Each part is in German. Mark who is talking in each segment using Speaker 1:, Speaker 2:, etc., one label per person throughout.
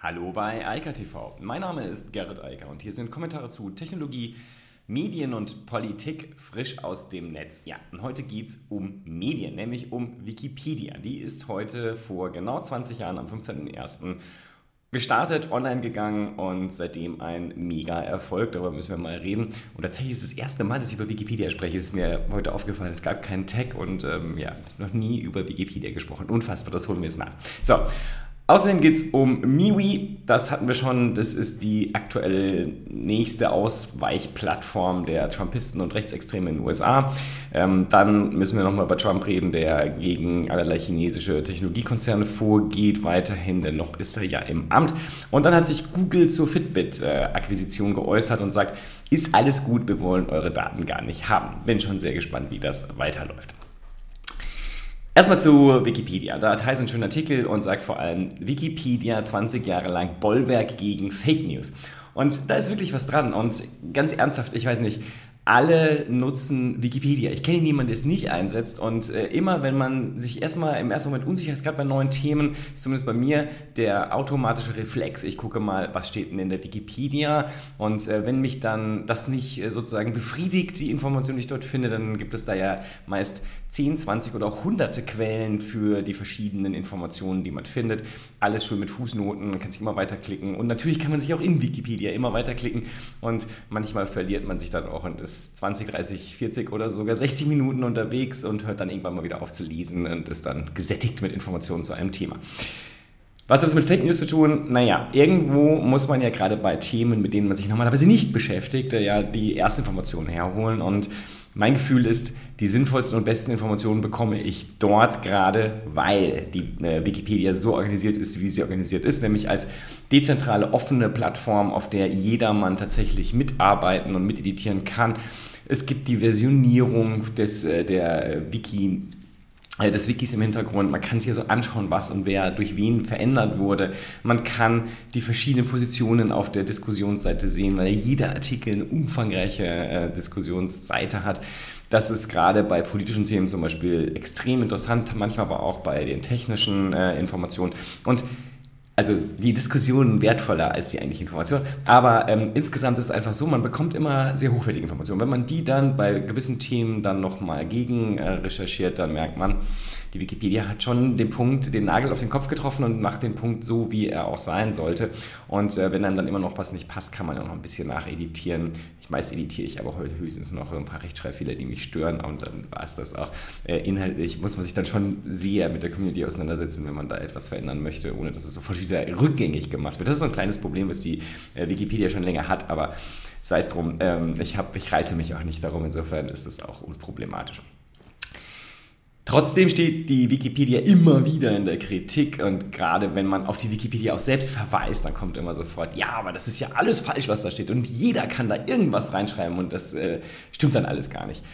Speaker 1: Hallo bei Eika TV. Mein Name ist Gerrit Eiker und hier sind Kommentare zu Technologie, Medien und Politik frisch aus dem Netz. Ja, und heute geht es um Medien, nämlich um Wikipedia. Die ist heute vor genau 20 Jahren, am 15.01. gestartet, online gegangen und seitdem ein mega Erfolg. Darüber müssen wir mal reden. Und tatsächlich ist es das erste Mal, dass ich über Wikipedia spreche. Ist mir heute aufgefallen. Es gab keinen Tag und ähm, ja, noch nie über Wikipedia gesprochen. Unfassbar, das holen wir jetzt nach. So, Außerdem geht es um MiWi, das hatten wir schon, das ist die aktuell nächste Ausweichplattform der Trumpisten und Rechtsextremen in den USA. Ähm, dann müssen wir nochmal über Trump reden, der gegen allerlei chinesische Technologiekonzerne vorgeht, weiterhin, denn noch ist er ja im Amt. Und dann hat sich Google zur Fitbit-Akquisition geäußert und sagt, ist alles gut, wir wollen eure Daten gar nicht haben. Bin schon sehr gespannt, wie das weiterläuft. Erstmal zu Wikipedia. Da hat Tyson einen schönen Artikel und sagt vor allem, Wikipedia 20 Jahre lang Bollwerk gegen Fake News. Und da ist wirklich was dran. Und ganz ernsthaft, ich weiß nicht, alle nutzen Wikipedia. Ich kenne niemanden, der es nicht einsetzt. Und äh, immer, wenn man sich erstmal im ersten Moment unsicher ist, gerade bei neuen Themen, ist zumindest bei mir der automatische Reflex. Ich gucke mal, was steht denn in der Wikipedia. Und äh, wenn mich dann das nicht äh, sozusagen befriedigt, die Information, die ich dort finde, dann gibt es da ja meist 10, 20 oder auch hunderte Quellen für die verschiedenen Informationen, die man findet. Alles schön mit Fußnoten, man kann sich immer weiterklicken. Und natürlich kann man sich auch in Wikipedia immer weiterklicken. Und manchmal verliert man sich dann auch und ist 20, 30, 40 oder sogar 60 Minuten unterwegs und hört dann irgendwann mal wieder auf zu lesen und ist dann gesättigt mit Informationen zu einem Thema. Was hat das mit Fake News zu tun? Naja, irgendwo muss man ja gerade bei Themen, mit denen man sich normalerweise nicht beschäftigt, ja die ersten Informationen herholen. Und mein Gefühl ist, die sinnvollsten und besten Informationen bekomme ich dort gerade, weil die äh, Wikipedia so organisiert ist, wie sie organisiert ist, nämlich als dezentrale, offene Plattform, auf der jedermann tatsächlich mitarbeiten und miteditieren kann. Es gibt die Versionierung des, äh, der Wiki äh, des Wikis im Hintergrund. Man kann sich also anschauen, was und wer durch wen verändert wurde. Man kann die verschiedenen Positionen auf der Diskussionsseite sehen, weil jeder Artikel eine umfangreiche äh, Diskussionsseite hat. Das ist gerade bei politischen Themen zum Beispiel extrem interessant, manchmal aber auch bei den technischen äh, Informationen. Und also die Diskussion wertvoller als die eigentliche Information. Aber ähm, insgesamt ist es einfach so, man bekommt immer sehr hochwertige Informationen. Wenn man die dann bei gewissen Themen dann nochmal gegen äh, recherchiert, dann merkt man, die Wikipedia hat schon den Punkt, den Nagel auf den Kopf getroffen und macht den Punkt so, wie er auch sein sollte. Und äh, wenn einem dann immer noch was nicht passt, kann man auch noch ein bisschen nacheditieren. Meist editiere ich aber heute höchstens noch ein paar Rechtschreibfehler, die mich stören und dann war es das auch. Äh, inhaltlich muss man sich dann schon sehr mit der Community auseinandersetzen, wenn man da etwas verändern möchte, ohne dass es sofort wieder rückgängig gemacht wird. Das ist so ein kleines Problem, was die äh, Wikipedia schon länger hat, aber sei es drum, ähm, ich, hab, ich reiße mich auch nicht darum, insofern ist das auch unproblematisch. Trotzdem steht die Wikipedia immer wieder in der Kritik und gerade wenn man auf die Wikipedia auch selbst verweist, dann kommt immer sofort, ja, aber das ist ja alles falsch, was da steht und jeder kann da irgendwas reinschreiben und das äh, stimmt dann alles gar nicht.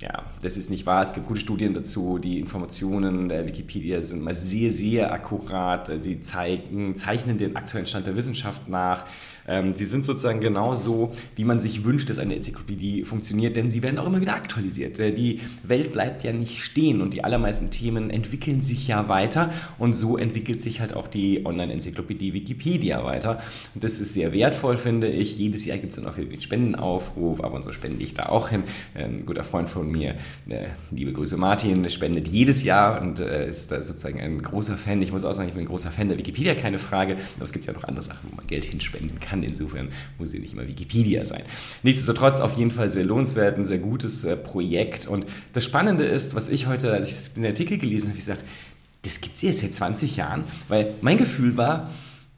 Speaker 1: Ja, das ist nicht wahr. Es gibt gute Studien dazu. Die Informationen der Wikipedia sind mal sehr, sehr akkurat. Sie zeigen, zeichnen den aktuellen Stand der Wissenschaft nach. Ähm, sie sind sozusagen genauso, wie man sich wünscht, dass eine Enzyklopädie funktioniert, denn sie werden auch immer wieder aktualisiert. Äh, die Welt bleibt ja nicht stehen und die allermeisten Themen entwickeln sich ja weiter und so entwickelt sich halt auch die Online-Enzyklopädie Wikipedia weiter. Und das ist sehr wertvoll, finde ich. Jedes Jahr gibt es dann auch wieder den Spendenaufruf, aber und so spende ich da auch hin. Ähm, ein guter Freund von mir, äh, liebe Grüße Martin, spendet jedes Jahr und äh, ist da sozusagen ein großer Fan. Ich muss auch sagen, ich bin ein großer Fan der Wikipedia, keine Frage, aber es gibt ja noch andere Sachen, wo man Geld hinspenden kann kann. Insofern muss sie nicht immer Wikipedia sein. Nichtsdestotrotz auf jeden Fall sehr lohnenswert, ein sehr gutes äh, Projekt. Und das Spannende ist, was ich heute, als ich den Artikel gelesen habe, ich gesagt, das gibt es jetzt seit 20 Jahren, weil mein Gefühl war,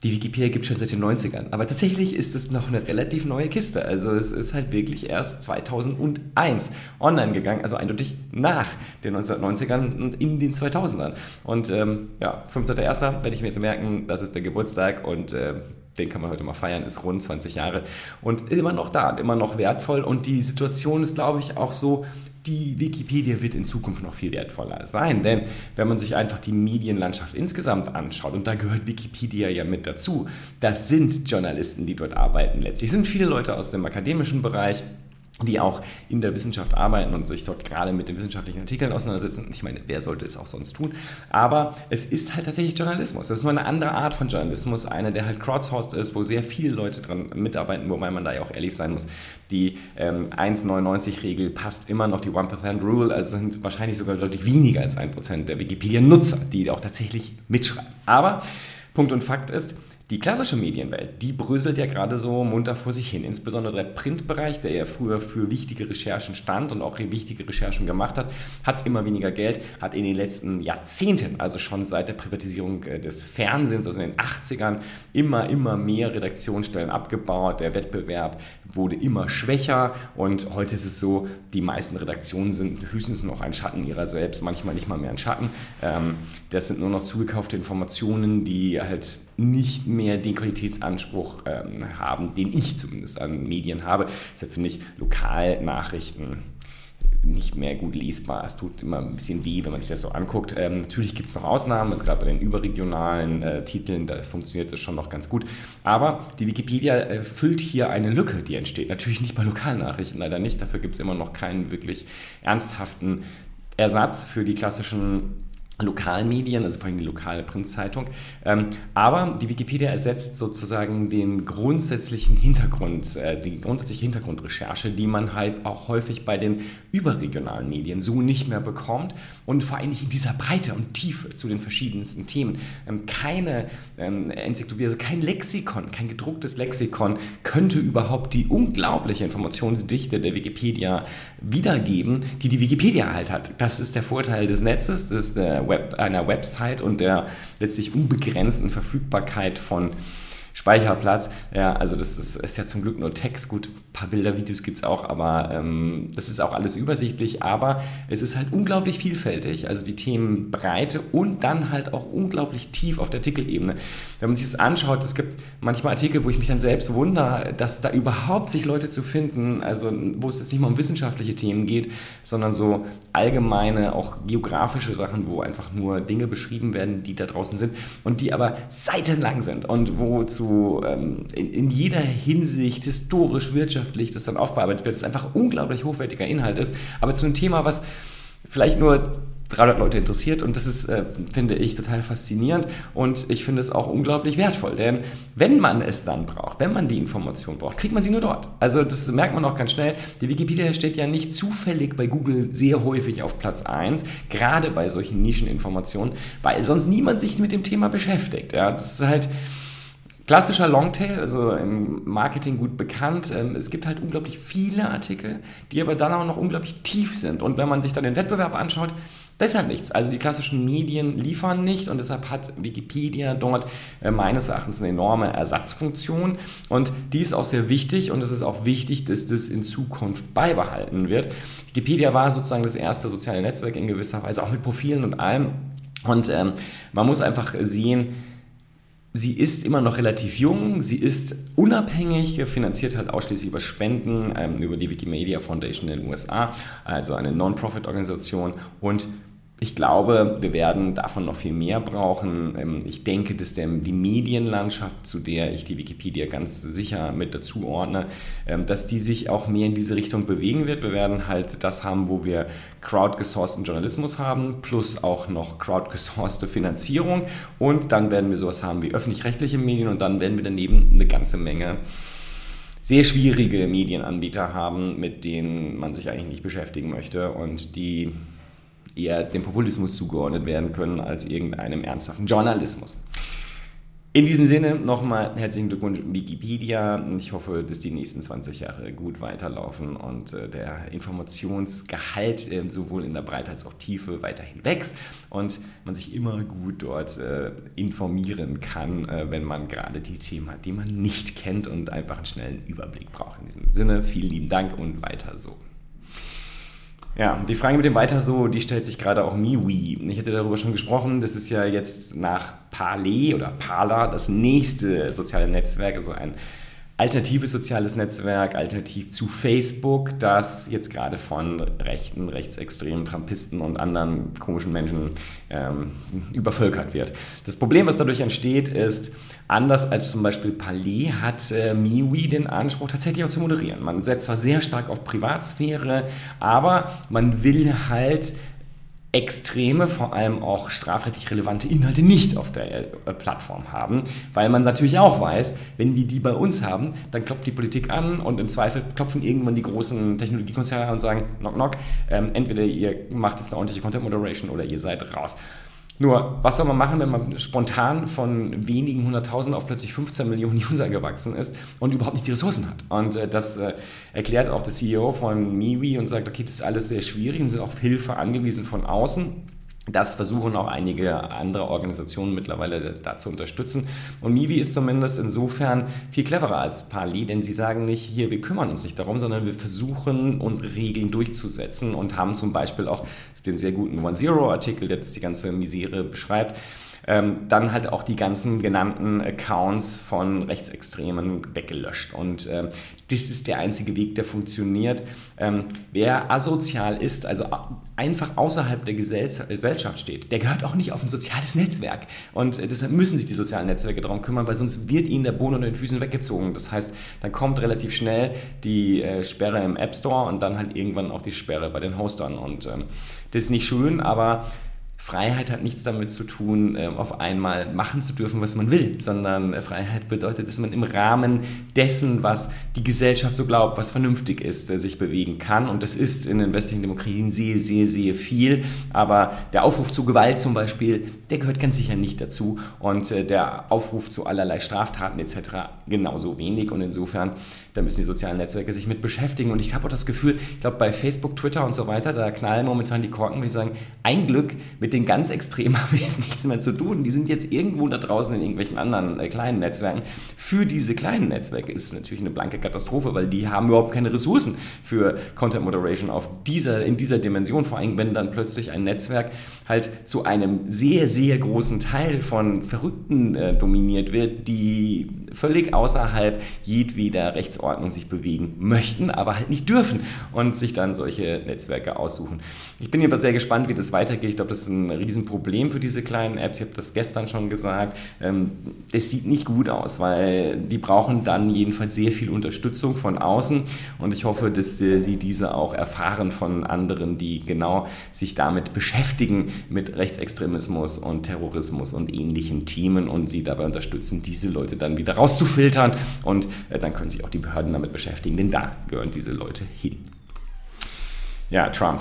Speaker 1: die Wikipedia gibt es schon seit den 90ern. Aber tatsächlich ist es noch eine relativ neue Kiste. Also es ist halt wirklich erst 2001 online gegangen, also eindeutig nach den 1990ern und in den 2000ern. Und ähm, ja, 15.01. werde ich mir jetzt merken, das ist der Geburtstag und äh, den kann man heute mal feiern, ist rund 20 Jahre und immer noch da, immer noch wertvoll. Und die Situation ist, glaube ich, auch so, die Wikipedia wird in Zukunft noch viel wertvoller sein. Denn wenn man sich einfach die Medienlandschaft insgesamt anschaut, und da gehört Wikipedia ja mit dazu, das sind Journalisten, die dort arbeiten letztlich. Es sind viele Leute aus dem akademischen Bereich, die auch in der Wissenschaft arbeiten und sich dort gerade mit den wissenschaftlichen Artikeln auseinandersetzen. Ich meine, wer sollte es auch sonst tun? Aber es ist halt tatsächlich Journalismus. Das ist nur eine andere Art von Journalismus, eine, der halt crowdsourced ist, wo sehr viele Leute dran mitarbeiten, wobei man da ja auch ehrlich sein muss. Die ähm, 1,99-Regel passt immer noch, die 1% Rule, also sind wahrscheinlich sogar deutlich weniger als 1% der Wikipedia-Nutzer, die auch tatsächlich mitschreiben. Aber Punkt und Fakt ist, die klassische Medienwelt, die bröselt ja gerade so munter vor sich hin. Insbesondere der Printbereich, der ja früher für wichtige Recherchen stand und auch wichtige Recherchen gemacht hat, hat immer weniger Geld, hat in den letzten Jahrzehnten, also schon seit der Privatisierung äh, des Fernsehens, also in den 80ern, immer, immer mehr Redaktionsstellen abgebaut. Der Wettbewerb wurde immer schwächer und heute ist es so, die meisten Redaktionen sind höchstens noch ein Schatten ihrer selbst, manchmal nicht mal mehr ein Schatten. Ähm, das sind nur noch zugekaufte Informationen, die halt nicht mehr den Qualitätsanspruch ähm, haben, den ich zumindest an Medien habe. Deshalb finde ich Lokalnachrichten nicht mehr gut lesbar. Es tut immer ein bisschen weh, wenn man sich das so anguckt. Ähm, natürlich gibt es noch Ausnahmen, also gerade bei den überregionalen äh, Titeln, da funktioniert das schon noch ganz gut. Aber die Wikipedia äh, füllt hier eine Lücke, die entsteht. Natürlich nicht bei Lokalnachrichten, leider nicht. Dafür gibt es immer noch keinen wirklich ernsthaften Ersatz für die klassischen lokalen Medien, also vor allem die lokale Printzeitung. Ähm, aber die Wikipedia ersetzt sozusagen den grundsätzlichen Hintergrund, äh, die grundsätzliche Hintergrundrecherche, die man halt auch häufig bei den überregionalen Medien so nicht mehr bekommt und vor allem nicht in dieser Breite und Tiefe zu den verschiedensten Themen. Ähm, keine ähm, Enzyklopädie, also kein Lexikon, kein gedrucktes Lexikon könnte überhaupt die unglaubliche Informationsdichte der Wikipedia wiedergeben, die die Wikipedia halt hat. Das ist der Vorteil des Netzes, ist der Web, einer Website und der letztlich unbegrenzten Verfügbarkeit von Speicherplatz. Ja, also das ist, ist, ja zum Glück nur Text. Gut, ein paar Bilder, Videos gibt es auch, aber ähm, das ist auch alles übersichtlich. Aber es ist halt unglaublich vielfältig, also die Themenbreite und dann halt auch unglaublich tief auf der Artikelebene. Wenn man sich das anschaut, es gibt manchmal Artikel, wo ich mich dann selbst wundere, dass da überhaupt sich Leute zu finden, also wo es jetzt nicht mal um wissenschaftliche Themen geht, sondern so allgemeine, auch geografische Sachen, wo einfach nur Dinge beschrieben werden, die da draußen sind und die aber seitenlang sind und wo ähm, in, in, jeder Hinsicht, historisch, wirtschaftlich, das dann aufbearbeitet wird, das einfach unglaublich hochwertiger Inhalt ist, aber zu einem Thema, was vielleicht nur 300 Leute interessiert und das ist, äh, finde ich, total faszinierend und ich finde es auch unglaublich wertvoll, denn wenn man es dann braucht, wenn man die Information braucht, kriegt man sie nur dort. Also das merkt man auch ganz schnell. Die Wikipedia steht ja nicht zufällig bei Google sehr häufig auf Platz 1, gerade bei solchen Nischeninformationen, weil sonst niemand sich mit dem Thema beschäftigt. Ja, das ist halt Klassischer Longtail, also im Marketing gut bekannt. Ähm, es gibt halt unglaublich viele Artikel, die aber dann auch noch unglaublich tief sind. Und wenn man sich dann den Wettbewerb anschaut, deshalb nichts. Also die klassischen Medien liefern nicht und deshalb hat Wikipedia dort äh, meines Erachtens eine enorme Ersatzfunktion und die ist auch sehr wichtig und es ist auch wichtig, dass das in Zukunft beibehalten wird. Wikipedia war sozusagen das erste soziale Netzwerk in gewisser Weise, auch mit Profilen und allem. Und ähm, man muss einfach sehen, Sie ist immer noch relativ jung, sie ist unabhängig, finanziert halt ausschließlich über Spenden, ähm, über die Wikimedia Foundation in den USA, also eine Non-Profit-Organisation und ich glaube, wir werden davon noch viel mehr brauchen. Ähm, ich denke, dass der, die Medienlandschaft, zu der ich die Wikipedia ganz sicher mit dazu ordne, ähm, dass die sich auch mehr in diese Richtung bewegen wird. Wir werden halt das haben, wo wir crowdgesourceten Journalismus haben, plus auch noch crowdgesourcete Finanzierung. Und dann werden wir sowas haben wie öffentlich-rechtliche Medien und dann werden wir daneben eine ganze Menge sehr schwierige Medienanbieter haben, mit denen man sich eigentlich nicht beschäftigen möchte und die eher dem Populismus zugeordnet werden können als irgendeinem ernsthaften Journalismus. In diesem Sinne nochmal herzlichen Glückwunsch Wikipedia. Ich hoffe, dass die nächsten 20 Jahre gut weiterlaufen und äh, der Informationsgehalt äh, sowohl in der Breite als auch Tiefe weiterhin wächst und man sich immer gut dort äh, informieren kann, äh, wenn man gerade die Themen hat, die man nicht kennt und einfach einen schnellen Überblick braucht. In diesem Sinne, vielen lieben Dank und weiter so. Ja, die Frage mit dem Weiter so, die stellt sich gerade auch MiWi. Ich hatte darüber schon gesprochen, das ist ja jetzt nach Parler oder Parler das nächste soziale Netzwerk, also ein alternatives soziales Netzwerk, alternativ zu Facebook, das jetzt gerade von rechten, rechtsextremen Trumpisten und anderen komischen Menschen ähm, übervölkert wird. Das Problem, was dadurch entsteht, ist, anders als zum Beispiel Palais hat äh, MeWe den Anspruch, tatsächlich auch zu moderieren. Man setzt zwar sehr stark auf Privatsphäre, aber man will halt extreme, vor allem auch strafrechtlich relevante Inhalte nicht auf der äh, Plattform haben, weil man natürlich auch weiß, wenn wir die bei uns haben, dann klopft die Politik an und im Zweifel klopfen irgendwann die großen Technologiekonzerne an und sagen, knock knock, ähm, entweder ihr macht jetzt eine ordentliche Content Moderation oder ihr seid raus. Nur, was soll man machen, wenn man spontan von wenigen hunderttausend auf plötzlich 15 Millionen User gewachsen ist und überhaupt nicht die Ressourcen hat? Und äh, das äh, erklärt auch der CEO von MiWi und sagt, okay, das ist alles sehr schwierig und sind auf Hilfe angewiesen von außen. Das versuchen auch einige andere Organisationen mittlerweile da zu unterstützen. Und Mivi ist zumindest insofern viel cleverer als Pali, denn sie sagen nicht, hier, wir kümmern uns nicht darum, sondern wir versuchen, unsere Regeln durchzusetzen und haben zum Beispiel auch den sehr guten One Zero Artikel, der das die ganze Misere beschreibt, ähm, dann halt auch die ganzen genannten Accounts von Rechtsextremen weggelöscht. Und ähm, das ist der einzige Weg, der funktioniert. Ähm, wer asozial ist, also einfach außerhalb der Gesellschaft steht, der gehört auch nicht auf ein soziales Netzwerk. Und äh, deshalb müssen sich die sozialen Netzwerke darum kümmern, weil sonst wird ihnen der Boden unter den Füßen weggezogen. Das heißt, dann kommt relativ schnell die äh, Sperre im App Store und dann halt irgendwann auch die Sperre bei den Hostern. Und ähm, das ist nicht schön, aber Freiheit hat nichts damit zu tun, ähm, auf einmal machen zu dürfen, was man will, sondern äh, Freiheit bedeutet, dass man im Rahmen dessen, was die Gesellschaft so glaubt, was vernünftig ist, äh, sich bewegen kann. Und das ist in den westlichen Demokratien sehr, sehr, sehr viel. Aber der Aufruf zu Gewalt zum Beispiel, der gehört ganz sicher nicht dazu. Und äh, der Aufruf zu allerlei Straftaten etc. genauso wenig. Und insofern, da müssen die sozialen Netzwerke sich mit beschäftigen. Und ich habe auch das Gefühl, ich glaube, bei Facebook, Twitter und so weiter, da knallen momentan die Korken, würde ich sagen, ein Glück mit mit den ganz Extremen haben wir jetzt nichts mehr zu tun. Die sind jetzt irgendwo da draußen in irgendwelchen anderen äh, kleinen Netzwerken. Für diese kleinen Netzwerke ist es natürlich eine blanke Katastrophe, weil die haben überhaupt keine Ressourcen für Content Moderation auf dieser, in dieser Dimension. Vor allem, wenn dann plötzlich ein Netzwerk halt zu einem sehr, sehr großen Teil von Verrückten äh, dominiert wird, die völlig außerhalb jedweder Rechtsordnung sich bewegen möchten, aber halt nicht dürfen und sich dann solche Netzwerke aussuchen. Ich bin jedenfalls sehr gespannt, wie das weitergeht. Ich glaube, das ist ein Riesenproblem für diese kleinen Apps. Ich habe das gestern schon gesagt. Ähm, es sieht nicht gut aus, weil die brauchen dann jedenfalls sehr viel Unterstützung von außen und ich hoffe, dass äh, sie diese auch erfahren von anderen, die genau sich damit beschäftigen mit Rechtsextremismus und Terrorismus und ähnlichen Themen und sie dabei unterstützen, diese Leute dann wieder rauszufiltern und äh, dann können sich auch die Behörden damit beschäftigen, denn da gehören diese Leute hin. Ja, Trump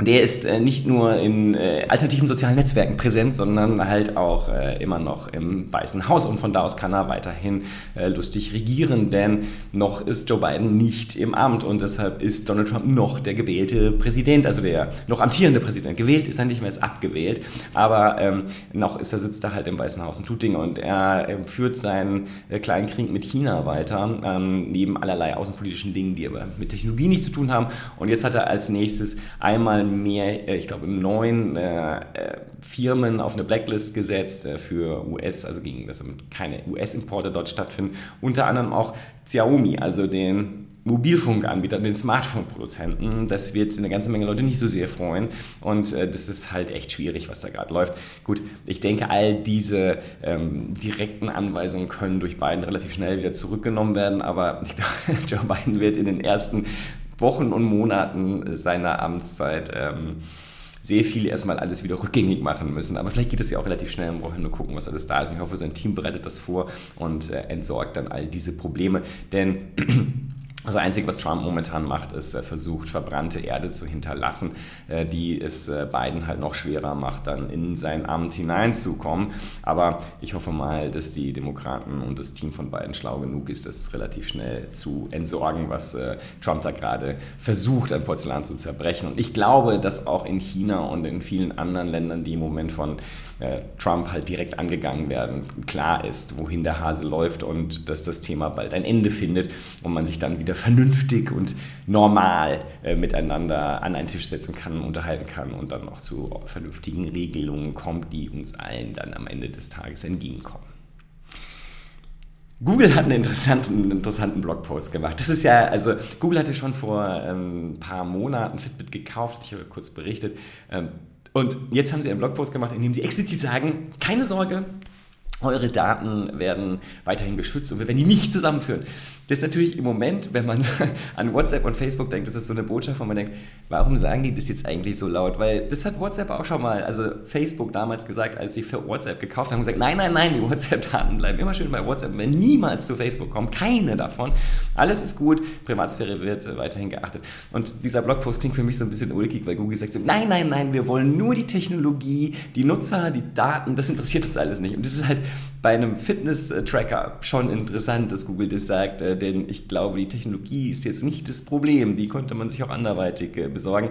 Speaker 1: der ist äh, nicht nur in äh, alternativen sozialen Netzwerken präsent, sondern halt auch äh, immer noch im Weißen Haus. Und von da aus kann er weiterhin äh, lustig regieren, denn noch ist Joe Biden nicht im Amt und deshalb ist Donald Trump noch der gewählte Präsident, also der noch amtierende Präsident. Gewählt ist er nicht mehr, ist abgewählt, aber ähm, noch ist er, sitzt er halt im Weißen Haus und tut Dinge und er äh, führt seinen äh, kleinen Krieg mit China weiter, ähm, neben allerlei außenpolitischen Dingen, die aber mit Technologie nichts zu tun haben. Und jetzt hat er als nächstes einmal mehr, äh, ich glaube, neun äh, äh, Firmen auf eine Blacklist gesetzt äh, für US, also gegen dass keine US-Importe dort stattfinden. Unter anderem auch Xiaomi, also den Mobilfunkanbieter, den Smartphone-Produzenten. Das wird eine ganze Menge Leute nicht so sehr freuen. Und äh, das ist halt echt schwierig, was da gerade läuft. Gut, ich denke, all diese ähm, direkten Anweisungen können durch Biden relativ schnell wieder zurückgenommen werden. Aber ich glaube, Joe Biden wird in den ersten Wochen und Monaten seiner Amtszeit ähm, sehr viel erstmal alles wieder rückgängig machen müssen. Aber vielleicht geht es ja auch relativ schnell. Wir brauchen nur gucken, was alles da ist. Und ich hoffe, sein Team bereitet das vor und äh, entsorgt dann all diese Probleme. Denn das Einzige, was Trump momentan macht, ist, er versucht, verbrannte Erde zu hinterlassen, äh, die es äh, Biden halt noch schwerer macht, dann in sein Amt hineinzukommen. Aber ich hoffe mal, dass die Demokraten und das Team von Biden schlau genug ist, das relativ schnell zu entsorgen, was äh, Trump da gerade versucht, ein Porzellan zu zerbrechen. Und ich glaube, dass auch in China und in vielen anderen Ländern, die im Moment von Trump halt direkt angegangen werden, klar ist, wohin der Hase läuft und dass das Thema bald ein Ende findet und man sich dann wieder wieder vernünftig und normal äh, miteinander an einen Tisch setzen kann, unterhalten kann und dann auch zu vernünftigen Regelungen kommt, die uns allen dann am Ende des Tages entgegenkommen. Google hat einen interessanten, interessanten Blogpost gemacht. Das ist ja, also Google hatte schon vor ein ähm, paar Monaten Fitbit gekauft, ich habe kurz berichtet. Ähm, und jetzt haben sie einen Blogpost gemacht, in dem sie explizit sagen, keine Sorge, eure Daten werden weiterhin geschützt und wir werden die nicht zusammenführen. Das ist natürlich im Moment, wenn man an WhatsApp und Facebook denkt, das ist so eine Botschaft, wo man denkt, warum sagen die das jetzt eigentlich so laut? Weil das hat WhatsApp auch schon mal, also Facebook damals gesagt, als sie für WhatsApp gekauft haben, gesagt, nein, nein, nein, die WhatsApp-Daten bleiben immer schön bei WhatsApp, wenn niemals zu Facebook kommen, keine davon. Alles ist gut, Privatsphäre wird weiterhin geachtet. Und dieser Blogpost klingt für mich so ein bisschen ulkig, weil Google sagt so, nein, nein, nein, wir wollen nur die Technologie, die Nutzer, die Daten, das interessiert uns alles nicht. Und das ist halt bei einem Fitness-Tracker schon interessant, dass Google das sagt, äh, denn ich glaube, die Technologie ist jetzt nicht das Problem. Die konnte man sich auch anderweitig äh, besorgen.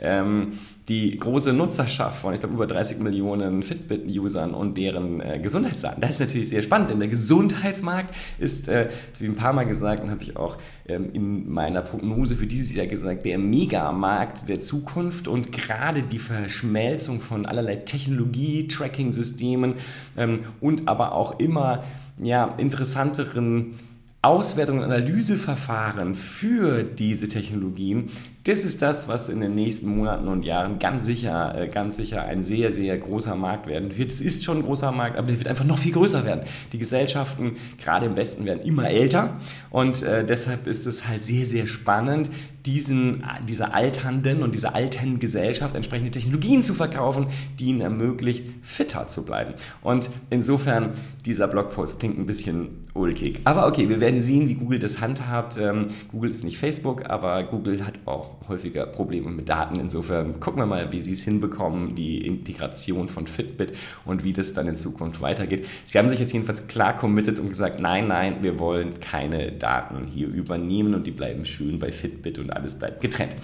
Speaker 1: Ähm, die große Nutzerschaft von, ich glaube, über 30 Millionen Fitbit-Usern und deren äh, Gesundheitsdaten. Das ist natürlich sehr spannend, denn der Gesundheitsmarkt ist, äh, wie ein paar Mal gesagt und habe ich auch ähm, in meiner Prognose für dieses Jahr gesagt, der Megamarkt der Zukunft und gerade die Verschmelzung von allerlei Technologie-Tracking-Systemen ähm, und aber auch immer ja, interessanteren Auswertung und Analyseverfahren für diese Technologien, das ist das, was in den nächsten Monaten und Jahren ganz sicher, äh, ganz sicher ein sehr, sehr großer Markt werden wird. Es ist schon ein großer Markt, aber der wird einfach noch viel größer werden. Die Gesellschaften, gerade im Westen, werden immer älter und äh, deshalb ist es halt sehr, sehr spannend, diesen, dieser alternden und dieser alten Gesellschaft entsprechende Technologien zu verkaufen, die ihnen ermöglicht, fitter zu bleiben. Und insofern, dieser Blogpost klingt ein bisschen ulkig. Aber okay, wir werden sehen, wie Google das handhabt. Ähm, Google ist nicht Facebook, aber Google hat auch häufiger Probleme mit Daten. Insofern gucken wir mal, wie sie es hinbekommen, die Integration von Fitbit und wie das dann in Zukunft weitergeht. Sie haben sich jetzt jedenfalls klar committed und gesagt, nein, nein, wir wollen keine Daten hier übernehmen und die bleiben schön bei Fitbit und alles bleibt getrennt.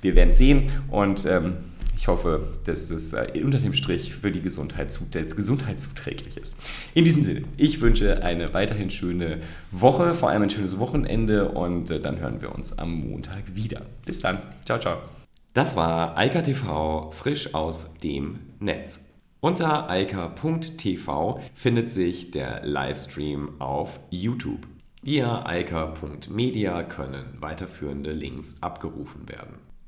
Speaker 1: Wir werden sehen und ähm, ich hoffe, dass es äh, unter dem Strich für die Gesundheit, zuträglich ist. In diesem Sinne, ich wünsche eine weiterhin schöne Woche, vor allem ein schönes Wochenende und äh, dann hören wir uns am Montag wieder. Bis dann. Ciao, ciao. Das war Eika TV frisch aus dem Netz. Unter eika.tv findet sich der Livestream auf YouTube. Via eika.media können weiterführende Links abgerufen werden.